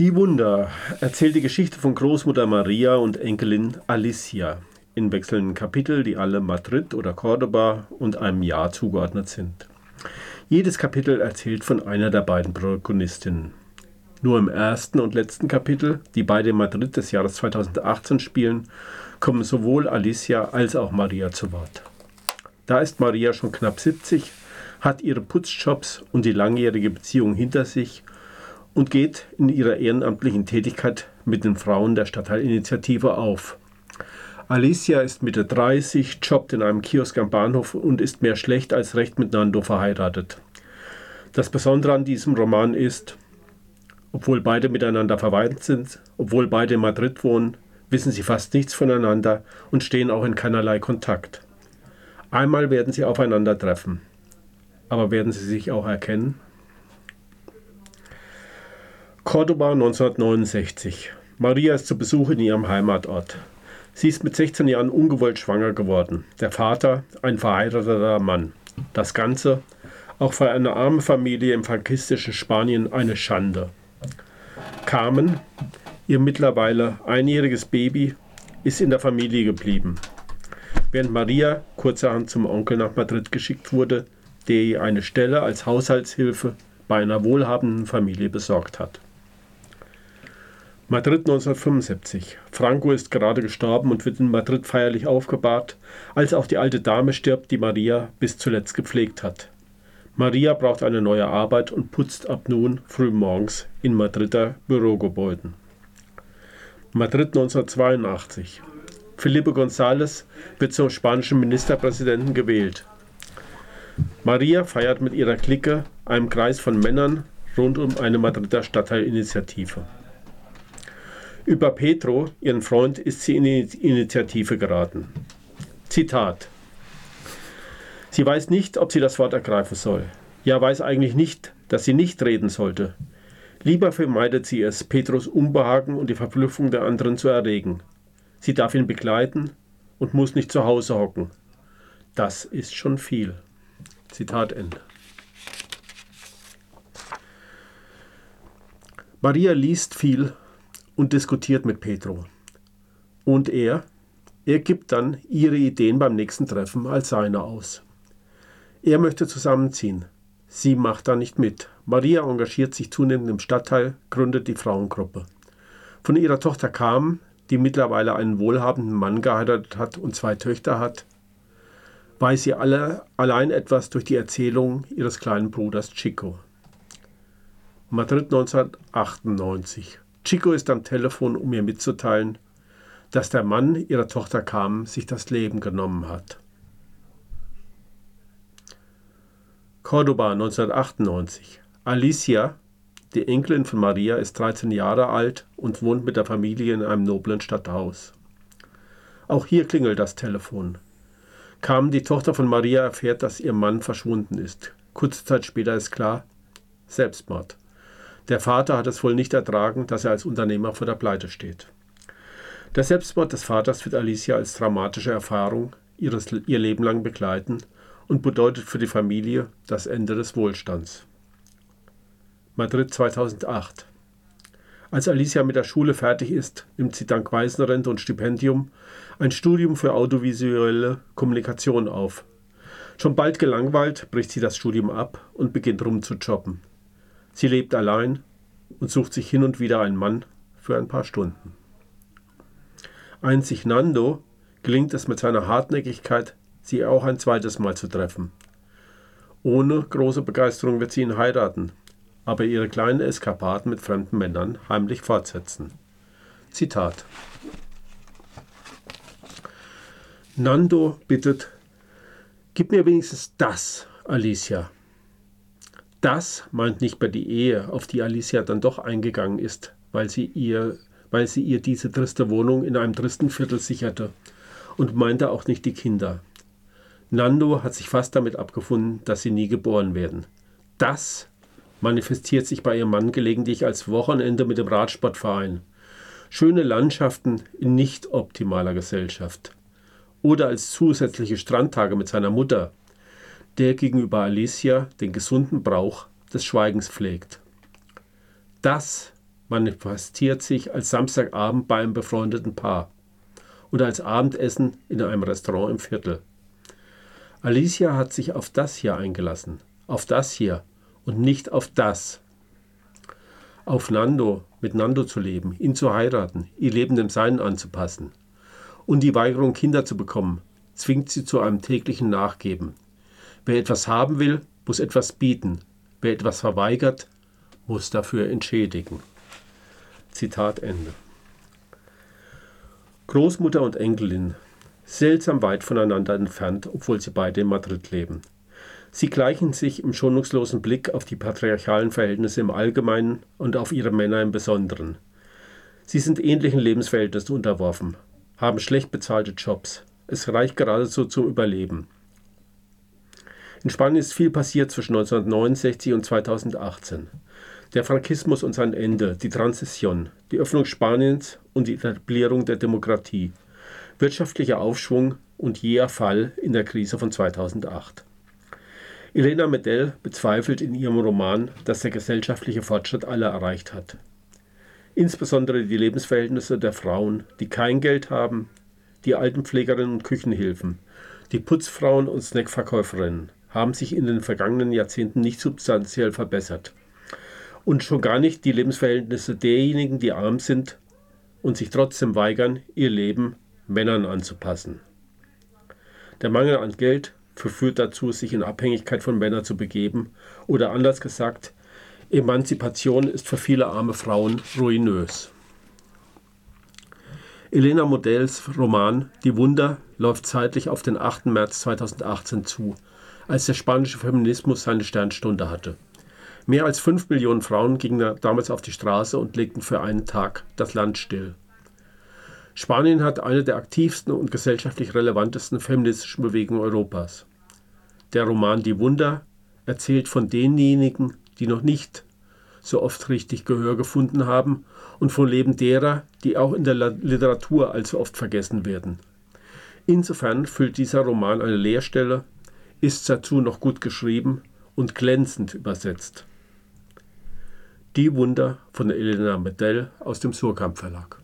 Die Wunder erzählt die Geschichte von Großmutter Maria und Enkelin Alicia in wechselnden Kapitel, die alle Madrid oder Cordoba und einem Jahr zugeordnet sind. Jedes Kapitel erzählt von einer der beiden Protagonistinnen. Nur im ersten und letzten Kapitel, die beide in Madrid des Jahres 2018 spielen, kommen sowohl Alicia als auch Maria zu Wort. Da ist Maria schon knapp 70, hat ihre Putzjobs und die langjährige Beziehung hinter sich und geht in ihrer ehrenamtlichen Tätigkeit mit den Frauen der Stadtteilinitiative auf. Alicia ist Mitte 30, jobbt in einem Kiosk am Bahnhof und ist mehr schlecht als recht mit Nando verheiratet. Das Besondere an diesem Roman ist, obwohl beide miteinander verwandt sind, obwohl beide in Madrid wohnen, wissen sie fast nichts voneinander und stehen auch in keinerlei Kontakt. Einmal werden sie aufeinandertreffen. Aber werden sie sich auch erkennen? Cordoba 1969. Maria ist zu Besuch in ihrem Heimatort. Sie ist mit 16 Jahren ungewollt schwanger geworden. Der Vater, ein verheirateter Mann. Das Ganze, auch für eine arme Familie im frankistischen Spanien, eine Schande. Carmen, ihr mittlerweile einjähriges Baby, ist in der Familie geblieben. Während Maria kurzerhand zum Onkel nach Madrid geschickt wurde, der ihr eine Stelle als Haushaltshilfe bei einer wohlhabenden Familie besorgt hat. Madrid 1975. Franco ist gerade gestorben und wird in Madrid feierlich aufgebahrt, als auch die alte Dame stirbt, die Maria bis zuletzt gepflegt hat. Maria braucht eine neue Arbeit und putzt ab nun frühmorgens in Madrider Bürogebäuden. Madrid 1982. Felipe González wird zum spanischen Ministerpräsidenten gewählt. Maria feiert mit ihrer Clique, einem Kreis von Männern, rund um eine Madrider Stadtteilinitiative. Über Petro, ihren Freund, ist sie in die Initiative geraten. Zitat. Sie weiß nicht, ob sie das Wort ergreifen soll. Ja, weiß eigentlich nicht, dass sie nicht reden sollte. Lieber vermeidet sie es, Petros Unbehagen und die Verblüffung der anderen zu erregen. Sie darf ihn begleiten und muss nicht zu Hause hocken. Das ist schon viel. Zitat Ende. Maria liest viel und diskutiert mit Petro. Und er, er gibt dann ihre Ideen beim nächsten Treffen als seine aus. Er möchte zusammenziehen. Sie macht da nicht mit. Maria engagiert sich zunehmend im Stadtteil, gründet die Frauengruppe. Von ihrer Tochter Carmen, die mittlerweile einen wohlhabenden Mann geheiratet hat und zwei Töchter hat, weiß sie alle allein etwas durch die Erzählung ihres kleinen Bruders Chico. Madrid 1998. Chico ist am Telefon, um ihr mitzuteilen, dass der Mann ihrer Tochter Carmen sich das Leben genommen hat. Cordoba 1998. Alicia, die Enkelin von Maria, ist 13 Jahre alt und wohnt mit der Familie in einem noblen Stadthaus. Auch hier klingelt das Telefon. Kam die Tochter von Maria erfährt, dass ihr Mann verschwunden ist. Kurze Zeit später ist klar, Selbstmord. Der Vater hat es wohl nicht ertragen, dass er als Unternehmer vor der Pleite steht. Der Selbstmord des Vaters wird Alicia als dramatische Erfahrung ihres, ihr Leben lang begleiten und bedeutet für die Familie das Ende des Wohlstands. Madrid 2008 als Alicia mit der Schule fertig ist, nimmt sie dank Waisenrente und Stipendium ein Studium für audiovisuelle Kommunikation auf. Schon bald gelangweilt bricht sie das Studium ab und beginnt rumzujobben. Sie lebt allein und sucht sich hin und wieder einen Mann für ein paar Stunden. Einzig Nando gelingt es mit seiner Hartnäckigkeit, sie auch ein zweites Mal zu treffen. Ohne große Begeisterung wird sie ihn heiraten, aber ihre kleinen Eskapaden mit fremden Männern heimlich fortsetzen. Zitat Nando bittet, gib mir wenigstens das, Alicia. Das meint nicht mehr die Ehe, auf die Alicia dann doch eingegangen ist, weil sie ihr, weil sie ihr diese triste Wohnung in einem tristen Viertel sicherte und meinte auch nicht die Kinder. Nando hat sich fast damit abgefunden, dass sie nie geboren werden. Das manifestiert sich bei ihrem Mann gelegentlich als Wochenende mit dem Radsportverein. Schöne Landschaften in nicht optimaler Gesellschaft. Oder als zusätzliche Strandtage mit seiner Mutter, der gegenüber Alicia den gesunden Brauch des Schweigens pflegt. Das manifestiert sich als Samstagabend bei einem befreundeten Paar und als Abendessen in einem Restaurant im Viertel. Alicia hat sich auf das hier eingelassen, auf das hier und nicht auf das. Auf Nando, mit Nando zu leben, ihn zu heiraten, ihr Leben dem Seinen anzupassen. Und die Weigerung, Kinder zu bekommen, zwingt sie zu einem täglichen Nachgeben. Wer etwas haben will, muss etwas bieten. Wer etwas verweigert, muss dafür entschädigen. Zitat Ende. Großmutter und Enkelin, seltsam weit voneinander entfernt, obwohl sie beide in Madrid leben. Sie gleichen sich im schonungslosen Blick auf die patriarchalen Verhältnisse im Allgemeinen und auf ihre Männer im Besonderen. Sie sind ähnlichen Lebensverhältnissen unterworfen, haben schlecht bezahlte Jobs. Es reicht geradezu zum Überleben. In Spanien ist viel passiert zwischen 1969 und 2018. Der Frankismus und sein Ende, die Transition, die Öffnung Spaniens und die Etablierung der Demokratie, wirtschaftlicher Aufschwung und jäher Fall in der Krise von 2008. Elena Medell bezweifelt in ihrem Roman, dass der gesellschaftliche Fortschritt alle erreicht hat. Insbesondere die Lebensverhältnisse der Frauen, die kein Geld haben, die Altenpflegerinnen und Küchenhilfen, die Putzfrauen und Snackverkäuferinnen haben sich in den vergangenen Jahrzehnten nicht substanziell verbessert. Und schon gar nicht die Lebensverhältnisse derjenigen, die arm sind und sich trotzdem weigern, ihr Leben Männern anzupassen. Der Mangel an Geld verführt dazu, sich in Abhängigkeit von Männern zu begeben. Oder anders gesagt, Emanzipation ist für viele arme Frauen ruinös. Elena Modells Roman Die Wunder läuft zeitlich auf den 8. März 2018 zu, als der spanische Feminismus seine Sternstunde hatte. Mehr als 5 Millionen Frauen gingen damals auf die Straße und legten für einen Tag das Land still. Spanien hat eine der aktivsten und gesellschaftlich relevantesten feministischen Bewegungen Europas. Der Roman Die Wunder erzählt von denjenigen, die noch nicht so oft richtig Gehör gefunden haben und vom Leben derer, die auch in der Literatur allzu oft vergessen werden. Insofern füllt dieser Roman eine Leerstelle, ist dazu noch gut geschrieben und glänzend übersetzt. Die Wunder von Elena Medell aus dem Surkamp Verlag.